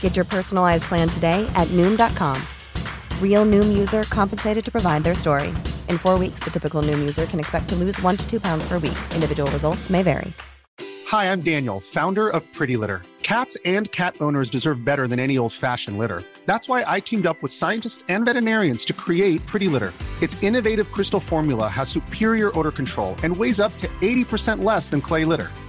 Get your personalized plan today at Noom.com. Real Noom user compensated to provide their story. In four weeks, the typical Noom user can expect to lose one to two pounds per week. Individual results may vary. Hi, I'm Daniel, founder of Pretty Litter. Cats and cat owners deserve better than any old fashioned litter. That's why I teamed up with scientists and veterinarians to create Pretty Litter. Its innovative crystal formula has superior odor control and weighs up to 80% less than clay litter.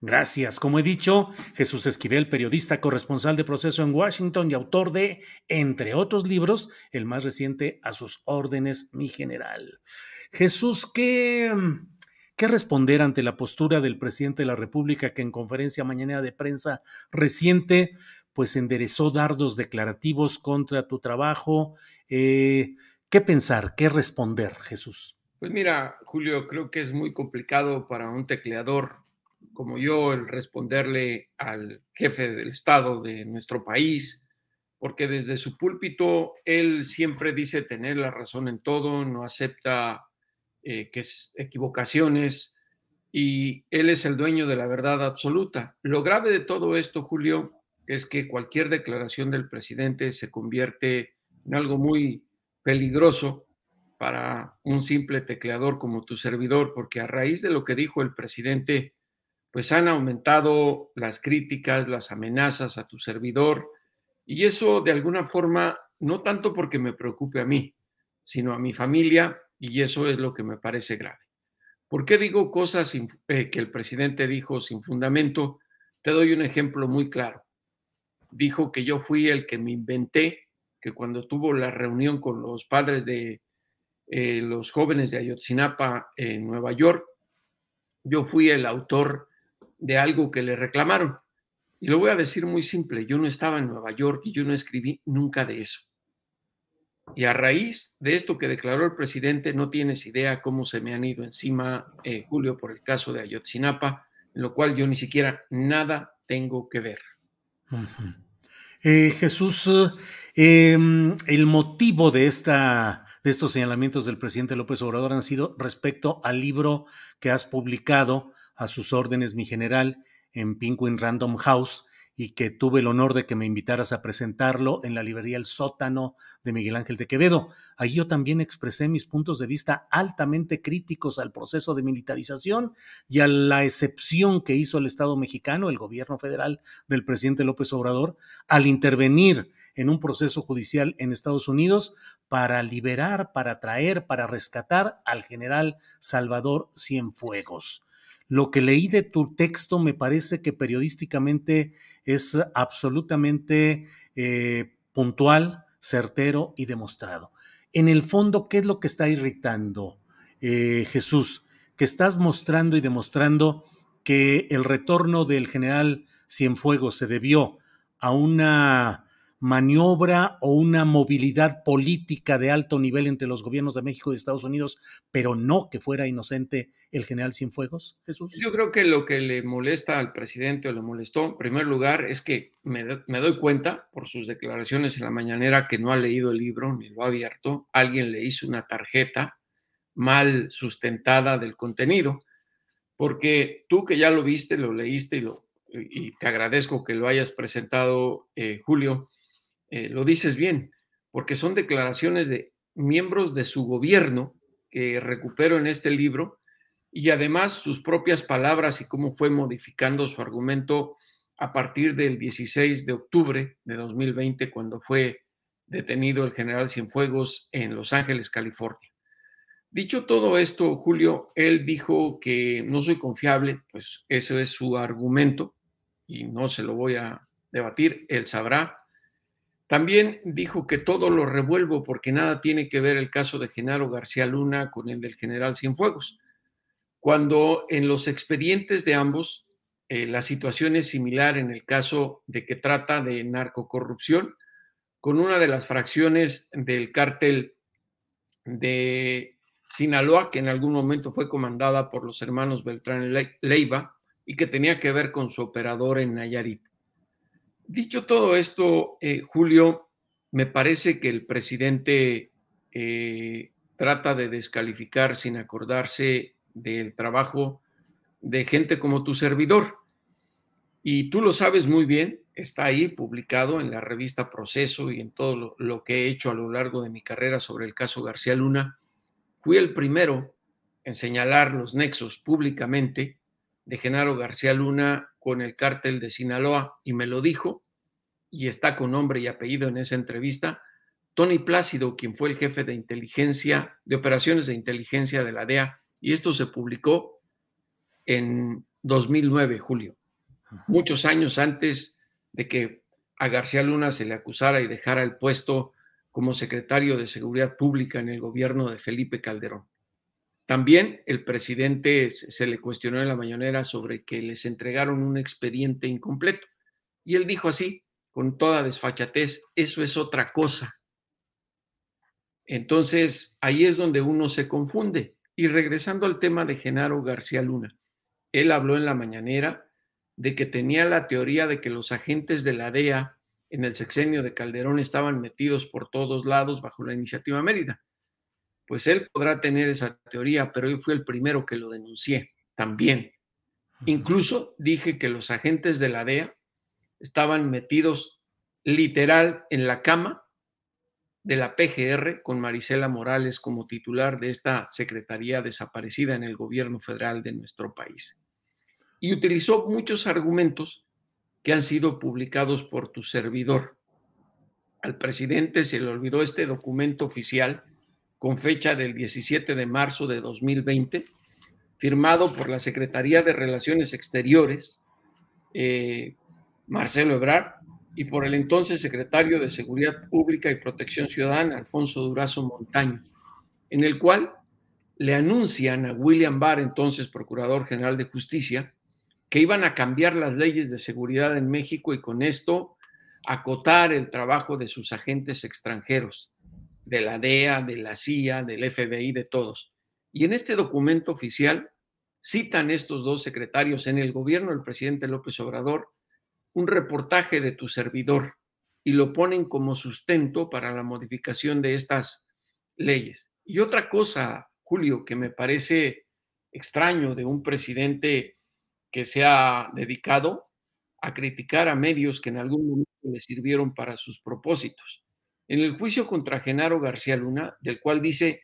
Gracias. Como he dicho, Jesús Esquivel, periodista corresponsal de proceso en Washington y autor de, entre otros libros, el más reciente, A sus órdenes, mi general. Jesús, ¿qué, ¿qué responder ante la postura del presidente de la República que en conferencia mañana de prensa reciente, pues enderezó dardos declarativos contra tu trabajo? Eh, ¿Qué pensar? ¿Qué responder, Jesús? Pues mira, Julio, creo que es muy complicado para un tecleador como yo el responderle al jefe del Estado de nuestro país, porque desde su púlpito él siempre dice tener la razón en todo, no acepta eh, que es equivocaciones y él es el dueño de la verdad absoluta. Lo grave de todo esto, Julio, es que cualquier declaración del presidente se convierte en algo muy peligroso para un simple tecleador como tu servidor, porque a raíz de lo que dijo el presidente, pues han aumentado las críticas, las amenazas a tu servidor, y eso de alguna forma, no tanto porque me preocupe a mí, sino a mi familia, y eso es lo que me parece grave. ¿Por qué digo cosas eh, que el presidente dijo sin fundamento? Te doy un ejemplo muy claro. Dijo que yo fui el que me inventé, que cuando tuvo la reunión con los padres de eh, los jóvenes de Ayotzinapa en Nueva York, yo fui el autor de algo que le reclamaron. Y lo voy a decir muy simple, yo no estaba en Nueva York y yo no escribí nunca de eso. Y a raíz de esto que declaró el presidente, no tienes idea cómo se me han ido encima, eh, Julio, por el caso de Ayotzinapa, en lo cual yo ni siquiera nada tengo que ver. Eh, Jesús, em, el motivo de, esta, de estos señalamientos del presidente López Obrador han sido respecto al libro que has publicado a sus órdenes, mi general, en Penguin Random House y que tuve el honor de que me invitaras a presentarlo en la librería El Sótano de Miguel Ángel de Quevedo. Allí yo también expresé mis puntos de vista altamente críticos al proceso de militarización y a la excepción que hizo el Estado mexicano, el gobierno federal del presidente López Obrador, al intervenir en un proceso judicial en Estados Unidos para liberar, para traer, para rescatar al general Salvador Cienfuegos. Lo que leí de tu texto me parece que periodísticamente es absolutamente eh, puntual, certero y demostrado. En el fondo, ¿qué es lo que está irritando, eh, Jesús? Que estás mostrando y demostrando que el retorno del general Cienfuegos se debió a una maniobra o una movilidad política de alto nivel entre los gobiernos de México y Estados Unidos, pero no que fuera inocente el general Cienfuegos, Jesús? Yo creo que lo que le molesta al presidente o le molestó, en primer lugar, es que me, doy cuenta por sus declaraciones en la mañanera que no ha leído el libro ni lo ha abierto. Alguien le hizo una tarjeta mal sustentada del contenido, porque tú que ya lo viste, lo leíste y, lo, y te agradezco que lo hayas presentado, eh, Julio, eh, lo dices bien, porque son declaraciones de miembros de su gobierno que recupero en este libro y además sus propias palabras y cómo fue modificando su argumento a partir del 16 de octubre de 2020, cuando fue detenido el general Cienfuegos en Los Ángeles, California. Dicho todo esto, Julio, él dijo que no soy confiable, pues ese es su argumento y no se lo voy a debatir, él sabrá. También dijo que todo lo revuelvo porque nada tiene que ver el caso de Genaro García Luna con el del general Cienfuegos, cuando en los expedientes de ambos eh, la situación es similar en el caso de que trata de narcocorrupción con una de las fracciones del cártel de Sinaloa, que en algún momento fue comandada por los hermanos Beltrán Leiva y que tenía que ver con su operador en Nayarit. Dicho todo esto, eh, Julio, me parece que el presidente eh, trata de descalificar sin acordarse del trabajo de gente como tu servidor. Y tú lo sabes muy bien, está ahí publicado en la revista Proceso y en todo lo que he hecho a lo largo de mi carrera sobre el caso García Luna Fui el primero en señalar los nexos públicamente de Genaro García Luna con el cártel de Sinaloa y me lo dijo, y está con nombre y apellido en esa entrevista, Tony Plácido, quien fue el jefe de inteligencia, de operaciones de inteligencia de la DEA, y esto se publicó en 2009, julio, muchos años antes de que a García Luna se le acusara y dejara el puesto como secretario de Seguridad Pública en el gobierno de Felipe Calderón. También el presidente se le cuestionó en la mañanera sobre que les entregaron un expediente incompleto. Y él dijo así, con toda desfachatez, eso es otra cosa. Entonces, ahí es donde uno se confunde. Y regresando al tema de Genaro García Luna, él habló en la mañanera de que tenía la teoría de que los agentes de la DEA en el sexenio de Calderón estaban metidos por todos lados bajo la iniciativa Mérida. Pues él podrá tener esa teoría, pero yo fui el primero que lo denuncié también. Incluso dije que los agentes de la DEA estaban metidos literal en la cama de la PGR con Marisela Morales como titular de esta secretaría desaparecida en el gobierno federal de nuestro país. Y utilizó muchos argumentos que han sido publicados por tu servidor. Al presidente se le olvidó este documento oficial con fecha del 17 de marzo de 2020, firmado por la Secretaría de Relaciones Exteriores, eh, Marcelo Ebrard, y por el entonces secretario de Seguridad Pública y Protección Ciudadana, Alfonso Durazo Montaño, en el cual le anuncian a William Barr, entonces Procurador General de Justicia, que iban a cambiar las leyes de seguridad en México y con esto acotar el trabajo de sus agentes extranjeros, de la DEA, de la CIA, del FBI, de todos. Y en este documento oficial citan estos dos secretarios en el gobierno del presidente López Obrador un reportaje de tu servidor y lo ponen como sustento para la modificación de estas leyes. Y otra cosa, Julio, que me parece extraño de un presidente que se ha dedicado a criticar a medios que en algún momento le sirvieron para sus propósitos. En el juicio contra Genaro García Luna, del cual dice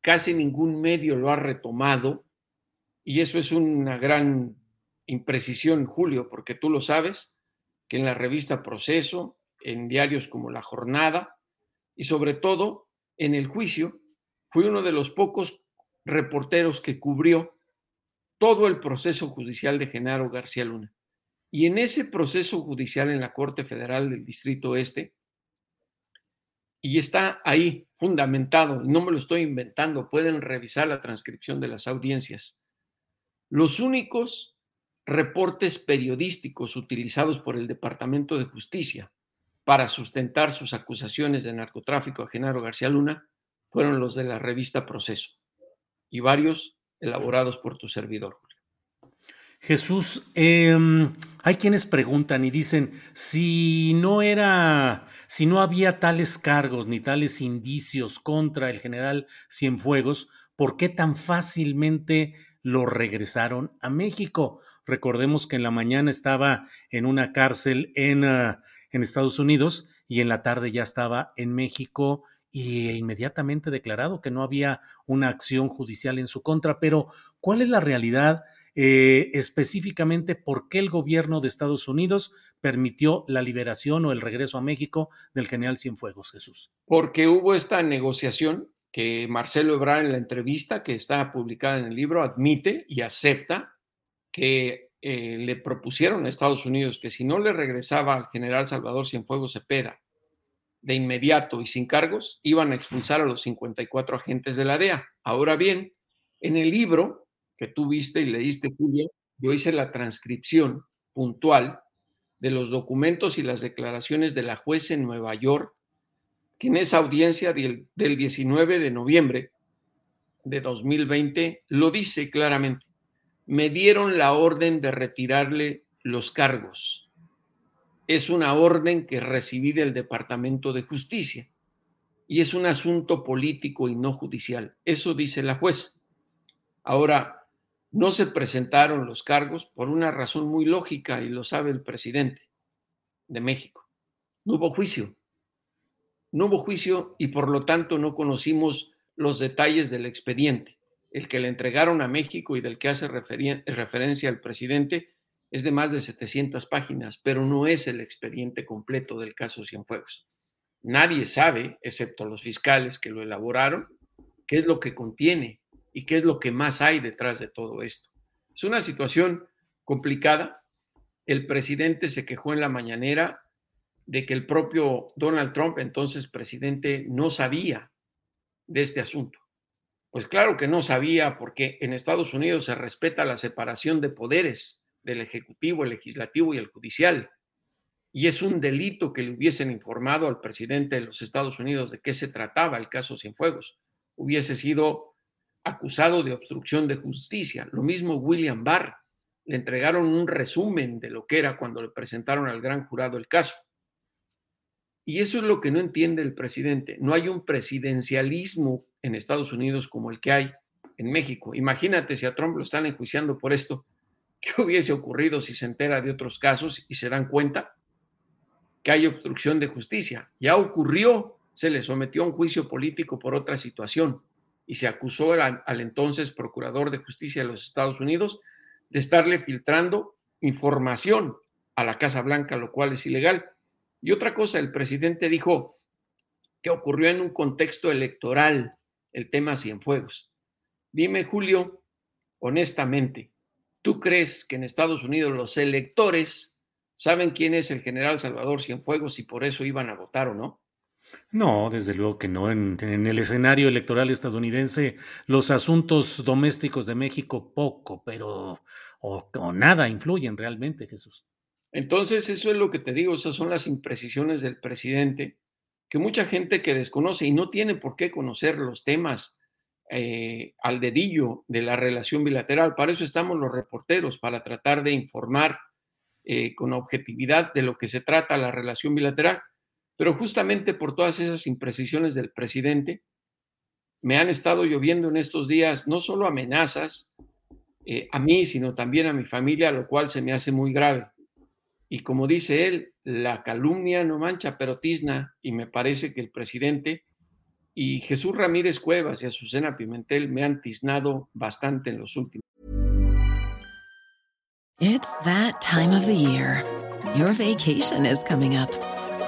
casi ningún medio lo ha retomado, y eso es una gran imprecisión, Julio, porque tú lo sabes, que en la revista Proceso, en diarios como La Jornada, y sobre todo en el juicio, fui uno de los pocos reporteros que cubrió todo el proceso judicial de Genaro García Luna. Y en ese proceso judicial en la Corte Federal del Distrito Este, y está ahí fundamentado, y no me lo estoy inventando, pueden revisar la transcripción de las audiencias. Los únicos reportes periodísticos utilizados por el Departamento de Justicia para sustentar sus acusaciones de narcotráfico a Genaro García Luna fueron los de la revista Proceso y varios elaborados por tu servidor. Jesús, em, hay quienes preguntan y dicen, si no era, si no había tales cargos ni tales indicios contra el general Cienfuegos, ¿por qué tan fácilmente lo regresaron a México? Recordemos que en la mañana estaba en una cárcel en, ah, Estados Unidos y en la tarde ya estaba en México y inmediatamente declarado que no había una acción judicial en su contra. Pero, ¿cuál es la realidad eh, específicamente? ¿Por qué el gobierno de Estados Unidos permitió la liberación o el regreso a México del general Cienfuegos, Jesús? Porque hubo esta negociación que Marcelo Ebrard en la entrevista que está publicada en el libro admite y acepta que eh, le propusieron a Estados Unidos que si no le regresaba al general Salvador Cienfuegos Cepeda de inmediato y sin cargos, iban a expulsar a los 54 agentes de la DEA. Ahora bien, en el libro que tú viste y leíste, Julio, yo hice la transcripción puntual de los documentos y las declaraciones de la juez en Nueva York, que en esa audiencia del, 19 de noviembre de 2020 lo dice claramente. Me dieron la orden de retirarle los cargos. Es una orden que recibí del Departamento de Justicia y es un asunto político y no judicial. Eso dice la juez. Ahora, no se presentaron los cargos por una razón muy lógica y lo sabe el presidente de México. No hubo juicio. No hubo juicio y por lo tanto no conocimos los detalles del expediente. El que le entregaron a México y del que hace referencia el presidente es de más de 700 páginas, pero no es el expediente completo del caso Cienfuegos. Nadie sabe, excepto los fiscales que lo elaboraron, qué es lo que contiene y qué es lo que más hay detrás de todo esto. Es una situación complicada. El presidente se quejó en la mañanera de que el propio Donald Trump, entonces presidente, no sabía de este asunto. Pues claro que no sabía porque en Estados Unidos se respeta la separación de poderes del Ejecutivo, el Legislativo y el Judicial. Y es un delito que le hubiesen informado al presidente de los Estados Unidos de qué se trataba el caso Cienfuegos. Hubiese sido acusado de obstrucción de justicia. Lo mismo William Barr. Le entregaron un resumen de lo que era cuando le presentaron al gran jurado el caso. Y eso es lo que no entiende el presidente. No hay un presidencialismo en Estados Unidos como el que hay en México. Imagínate si a Trump lo están enjuiciando por esto, ¿qué hubiese ocurrido si se entera de otros casos y se dan cuenta que hay obstrucción de justicia? Ya ocurrió, se le sometió a un juicio político por otra situación y se acusó al, entonces procurador de justicia de los Estados Unidos de estarle filtrando información a la Casa Blanca, lo cual es ilegal. Y otra cosa, el presidente dijo que ocurrió en un contexto electoral el tema Cienfuegos. Dime, Julio, honestamente, ¿tú crees que en Estados Unidos los electores saben quién es el general Salvador Cienfuegos y por eso iban a votar o no? No, desde luego que no. En, el escenario electoral estadounidense, los asuntos domésticos de México poco, pero o, nada influyen realmente, Jesús. Entonces, eso es lo que te digo, esas son las imprecisiones del presidente, que mucha gente que desconoce y no tiene por qué conocer los temas eh, al dedillo de la relación bilateral. Para eso estamos los reporteros, para tratar de informar eh, con objetividad de lo que se trata la relación bilateral pero justamente por todas esas imprecisiones del presidente, me han estado lloviendo en estos días no solo amenazas eh, a mí, sino también a mi familia, lo cual se me hace muy grave. Y como dice él, la calumnia no mancha, pero tizna, y me parece que el presidente y Jesús Ramírez Cuevas y Azucena Pimentel me han tiznado bastante en los últimos. It's that time of the year. Your vacation is coming up.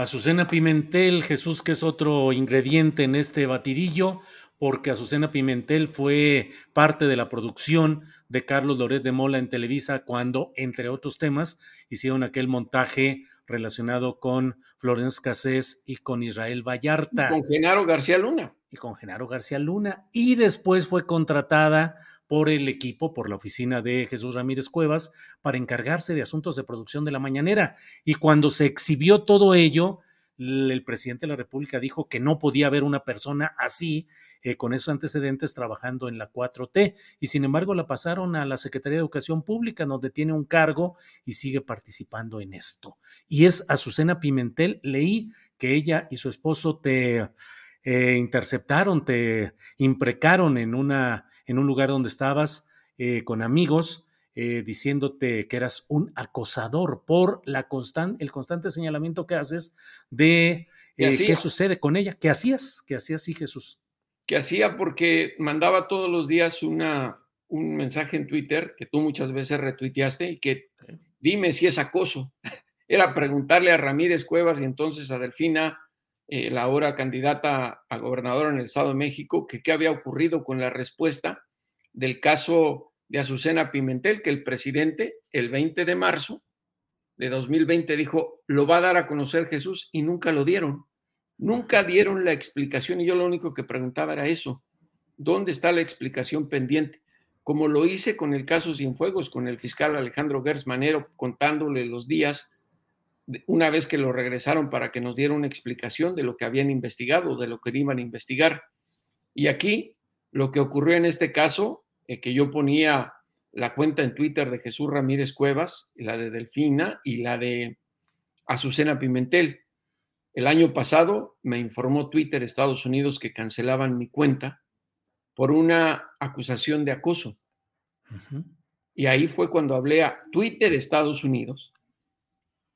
Azucena Pimentel, Jesús, que es otro ingrediente en este batidillo, porque Azucena Pimentel fue parte de la producción de Carlos Loret de Mola en Televisa cuando, entre otros temas, hicieron aquel montaje relacionado con Florence Cassés y con Israel Vallarta. con Genaro García Luna. y con Genaro García Luna, y después fue contratada por el equipo, por la oficina de Jesús Ramírez Cuevas, para encargarse de asuntos de producción de la mañanera. Y cuando se exhibió todo ello, el presidente de la República dijo que no podía haber una persona así, eh, con esos antecedentes, trabajando en la 4T. Y sin embargo, la pasaron a la Secretaría de Educación Pública, donde tiene un cargo y sigue participando en esto. Y es Azucena Pimentel. Leí que ella y su esposo te eh, interceptaron, te imprecaron en, una, en un lugar donde estabas eh, con amigos. diciéndote que eras un acosador por la el constante señalamiento que haces de qué sucede con ella. ¿Qué hacías? ¿Qué hacías, sí, Jesús? Que hacía porque mandaba todos los días una, un mensaje en Twitter que tú muchas veces retuiteaste y que dime si es acoso. Era preguntarle a Ramírez Cuevas y entonces a Delfina, eh, la ahora candidata a gobernadora en el Estado de México, que qué había ocurrido con la respuesta del caso de Azucena Pimentel, que el presidente el 20 de marzo de 2020 dijo, lo va a dar a conocer Jesús y nunca lo dieron. Nunca dieron la explicación y yo lo único que preguntaba era eso. ¿Dónde está la explicación pendiente? Como lo hice con el caso Cienfuegos, con el fiscal Alejandro Gersmanero, contándole los días, una vez que lo regresaron para que nos diera una explicación de lo que habían investigado, de lo que iban a investigar. Y aquí, lo que ocurrió en este caso, eh, que yo ponía la cuenta en Twitter de Jesús Ramírez Cuevas, la de Delfina y la de Azucena Pimentel. El año pasado me informó Twitter Estados Unidos que cancelaban mi cuenta por una acusación de acoso. Y ahí fue cuando hablé a Twitter Estados Unidos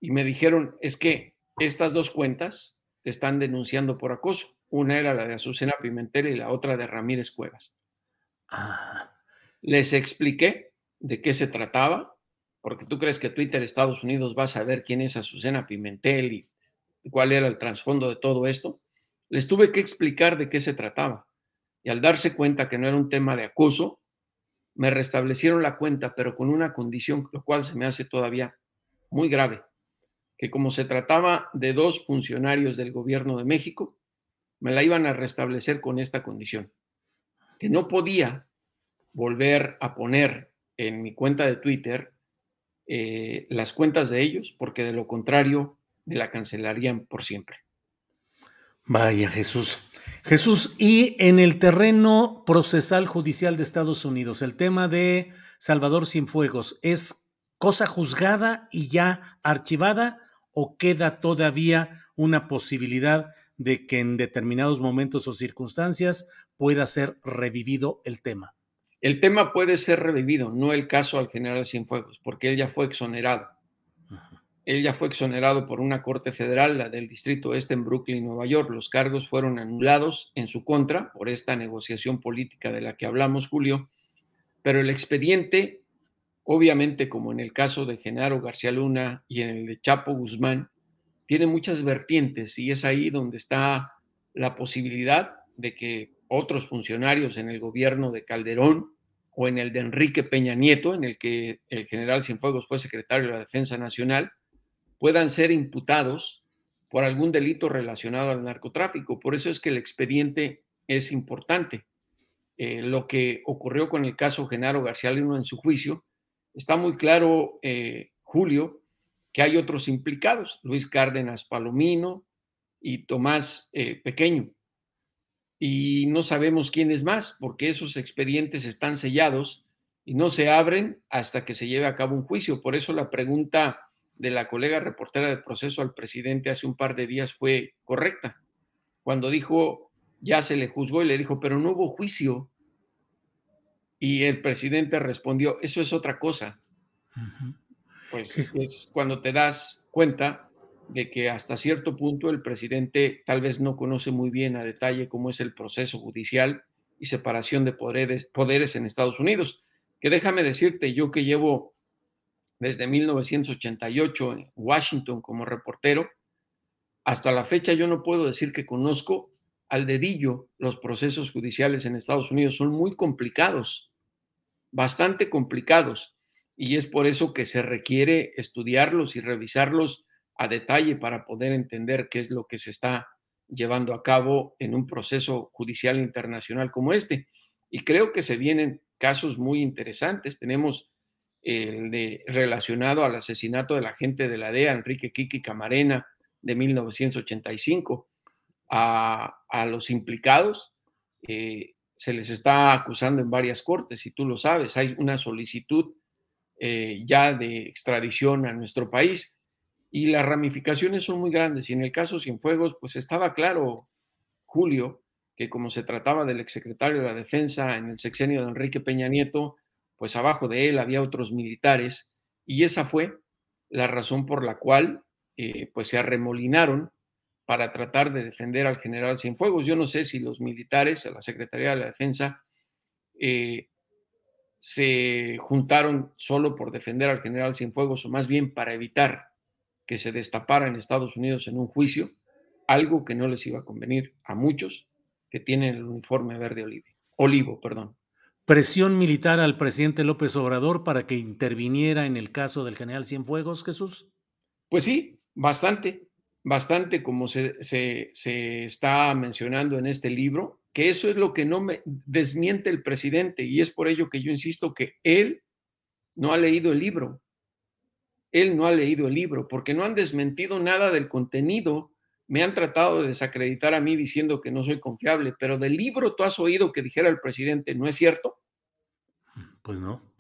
y me dijeron, es que estas dos cuentas te están denunciando por acoso. Una era la de Azucena Pimentel y la otra de Ramírez Cuevas. Ah. Les expliqué de qué se trataba, porque tú crees que Twitter Estados Unidos va a saber quién es Azucena Pimentel y cuál era el trasfondo de todo esto, les tuve que explicar de qué se trataba. Y al darse cuenta que no era un tema de acoso, me restablecieron la cuenta, pero con una condición, lo cual se me hace todavía muy grave, que como se trataba de dos funcionarios del gobierno de México, me la iban a restablecer con esta condición, que no podía volver a poner en mi cuenta de Twitter eh, las cuentas de ellos, porque de lo contrario la cancelarían por siempre. Vaya Jesús. Jesús, y en el terreno procesal judicial de Estados Unidos, el tema de Salvador Cienfuegos, ¿es cosa juzgada y ya archivada o queda todavía una posibilidad de que en determinados momentos o circunstancias pueda ser revivido el tema? El tema puede ser revivido, no el caso al general Cienfuegos, porque él ya fue exonerado. Él ya fue exonerado por una corte federal, la del Distrito Este en Brooklyn, Nueva York. Los cargos fueron anulados en su contra por esta negociación política de la que hablamos, Julio. Pero el expediente, obviamente, como en el caso de Genaro García Luna y en el de Chapo Guzmán, tiene muchas vertientes y es ahí donde está la posibilidad de que otros funcionarios en el gobierno de Calderón o en el de Enrique Peña Nieto, en el que el general Cienfuegos fue secretario de la Defensa Nacional, puedan ser imputados por algún delito relacionado al narcotráfico. Por eso es que el expediente es importante. Eh, lo que ocurrió con el caso Genaro García Luna en su juicio, está muy claro, eh, Julio, que hay otros implicados, Luis Cárdenas Palomino y Tomás eh, Pequeño. Y no sabemos quién es más, porque esos expedientes están sellados y no se abren hasta que se lleve a cabo un juicio. Por eso la pregunta de la colega reportera del proceso al presidente hace un par de días fue correcta. Cuando dijo, ya se le juzgó y le dijo, pero no hubo juicio. Y el presidente respondió, eso es otra cosa. Pues es cuando te das cuenta de que hasta cierto punto el presidente tal vez no conoce muy bien a detalle cómo es el proceso judicial y separación de poderes, poderes en Estados Unidos. Que déjame decirte, yo que llevo desde 1988 en Washington como reportero, hasta la fecha yo no puedo decir que conozco al dedillo los procesos judiciales en Estados Unidos. Son muy complicados, bastante complicados. Y es por eso que se requiere estudiarlos y revisarlos a detalle para poder entender qué es lo que se está llevando a cabo en un proceso judicial internacional como este. Y creo que se vienen casos muy interesantes. Tenemos el relacionado al asesinato del agente de la DEA, Enrique Kiki Camarena, de 1985. A, a los implicados eh, se les está acusando en varias cortes, y tú lo sabes, hay una solicitud eh, ya de extradición a nuestro país y las ramificaciones son muy grandes. Y en el caso Cienfuegos, pues estaba claro, Julio, que como se trataba del exsecretario de la Defensa en el sexenio de Enrique Peña Nieto, pues abajo de él había otros militares y esa fue la razón por la cual eh, pues se arremolinaron para tratar de defender al general Cienfuegos. Yo no sé si los militares, la Secretaría de la Defensa, eh, se juntaron solo por defender al general Cienfuegos o más bien para evitar que se destapara en Estados Unidos en un juicio, algo que no les iba a convenir a muchos que tienen el uniforme verde olivo, olivo, perdón. Presión militar al presidente López Obrador para que interviniera en el caso del general Cienfuegos, Jesús. Pues sí, bastante, bastante como se, se, está mencionando en este libro, que eso es lo que no me desmiente el presidente y es por ello que yo insisto que él no ha leído el libro. Él no ha leído el libro porque no han desmentido nada del contenido. Me han tratado de desacreditar a mí diciendo que no soy confiable, pero del libro tú has oído que dijera el presidente, ¿no es cierto? Pues no,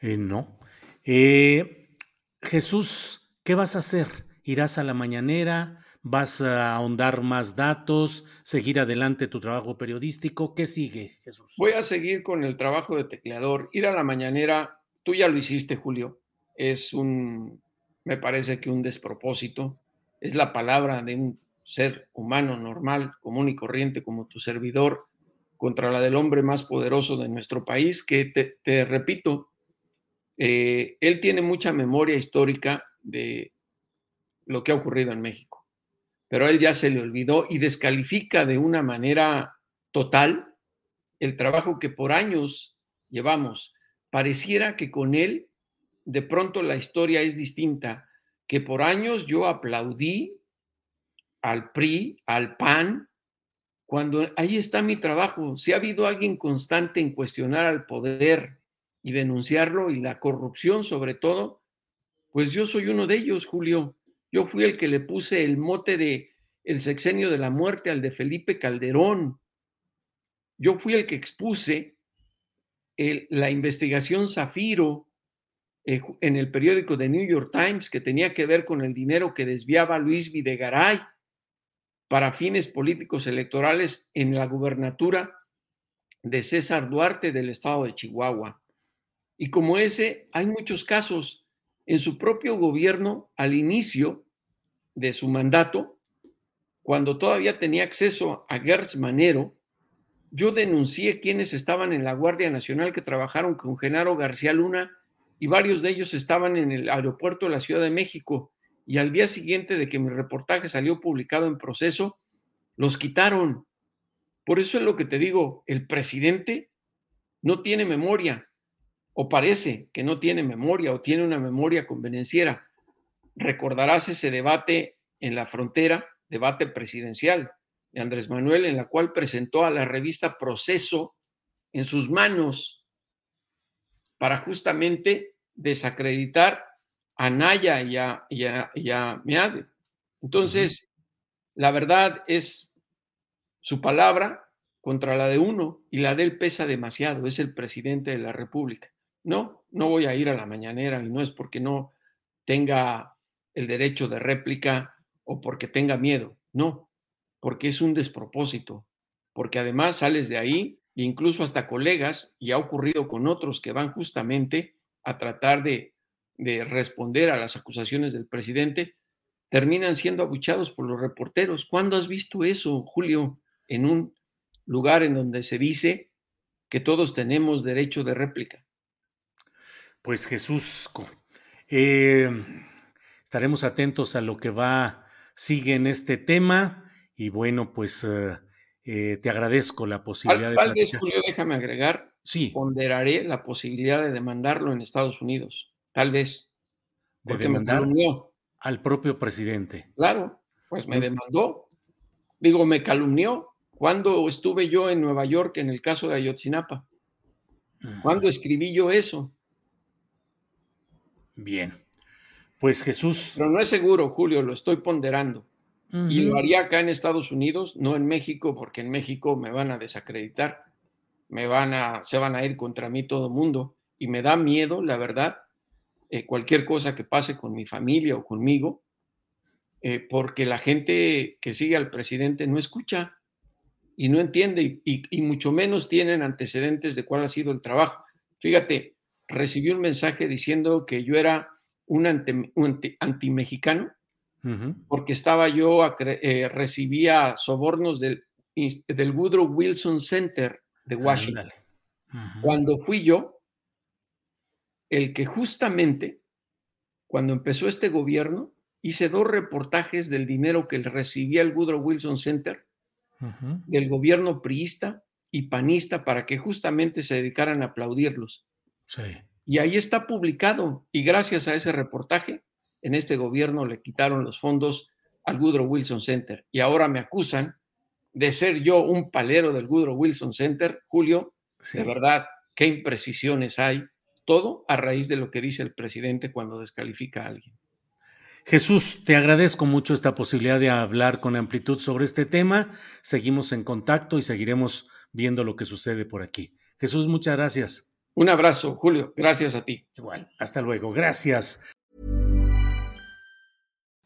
eh, no. Eh, Jesús, ¿qué vas a hacer? ¿Irás a la mañanera? ¿Vas a ahondar más datos? ¿Seguir adelante tu trabajo periodístico? ¿Qué sigue, Jesús? Voy a seguir con el trabajo de tecleador. Ir a la mañanera, tú ya lo hiciste, Julio. Es un, me parece que un despropósito. Es la palabra de un ser humano normal, común y corriente como tu servidor, contra la del hombre más poderoso de nuestro país, que te, repito, eh, él tiene mucha memoria histórica de lo que ha ocurrido en México, pero a él ya se le olvidó y descalifica de una manera total el trabajo que por años llevamos. Pareciera que con él de pronto la historia es distinta, que por años yo aplaudí al PRI, al PAN, cuando ahí está mi trabajo. Si ha habido alguien constante en cuestionar al poder y denunciarlo y la corrupción sobre todo, pues yo soy uno de ellos, Julio. Yo fui el que le puse el mote de el sexenio de la muerte al de Felipe Calderón. Yo fui el que expuse la investigación Zafiro eh, en el periódico de New York Times que tenía que ver con el dinero que desviaba Luis Videgaray para fines políticos electorales en la gubernatura de César Duarte del estado de Chihuahua. Y como ese, hay muchos casos en su propio gobierno al inicio de su mandato, cuando todavía tenía acceso a Gertz Manero, yo denuncié quienes estaban en la Guardia Nacional que trabajaron con Genaro García Luna y varios de ellos estaban en el aeropuerto de la Ciudad de México y al día siguiente de que mi reportaje salió publicado en proceso, los quitaron. Por eso es lo que te digo, el presidente no tiene memoria, o parece que no tiene memoria, o tiene una memoria convenenciera. Recordarás ese debate en la frontera, debate presidencial de Andrés Manuel, en la cual presentó a la revista Proceso en sus manos para justamente desacreditar a Naya y a, y Meade. Entonces, la verdad es su palabra contra la de uno y la de él pesa demasiado, es el presidente de la República. No, no voy a ir a la mañanera y no es porque no tenga el derecho de réplica o porque tenga miedo, no, porque es un despropósito, porque además sales de ahí e incluso hasta colegas, y ha ocurrido con otros que van justamente a tratar de de responder a las acusaciones del presidente, terminan siendo abuchados por los reporteros. ¿Cuándo has visto eso, Julio, en un lugar en donde se dice que todos tenemos derecho de réplica? Pues Jesús, eh, estaremos atentos a lo que va, sigue en este tema y bueno, pues eh, eh, te agradezco la posibilidad de... Vez, Julio, déjame agregar, sí. ponderaré la posibilidad de demandarlo en Estados Unidos Tal vez. Porque me demandar al propio presidente. Claro, pues me demandó. Digo, me calumnió. ¿Cuándo estuve yo en Nueva York en el caso de Ayotzinapa? ¿Cuándo escribí yo eso? Bien. Pues Jesús. Pero no es seguro, Julio, lo estoy ponderando. Y lo haría acá en Estados Unidos, no en México, porque en México me van a desacreditar, me van a, se van a ir contra mí todo el mundo. Y me da miedo, la verdad, eh, cualquier cosa que pase con mi familia o conmigo, eh, porque la gente que sigue al presidente no escucha y no entiende y, mucho menos tienen antecedentes de cuál ha sido el trabajo. Fíjate, recibí un mensaje diciendo que yo era un, anti-mexicano porque estaba yo, eh, recibía sobornos del, del Woodrow Wilson Center de Washington. Cuando fui yo, el que justamente, cuando empezó este gobierno, hice dos reportajes del dinero que recibía el Woodrow Wilson Center del gobierno priista y panista para que justamente se dedicaran a aplaudirlos. Y ahí está publicado. Y gracias a ese reportaje, en este gobierno le quitaron los fondos al Woodrow Wilson Center. Y ahora me acusan de ser yo un palero del Woodrow Wilson Center. Julio, de verdad, qué imprecisiones hay. Todo a raíz de lo que dice el presidente cuando descalifica a alguien. Jesús, te agradezco mucho esta posibilidad de hablar con amplitud sobre este tema. Seguimos en contacto y seguiremos viendo lo que sucede por aquí. Jesús, muchas gracias. Un abrazo, Julio. Gracias a ti. Igual. Hasta luego. Gracias.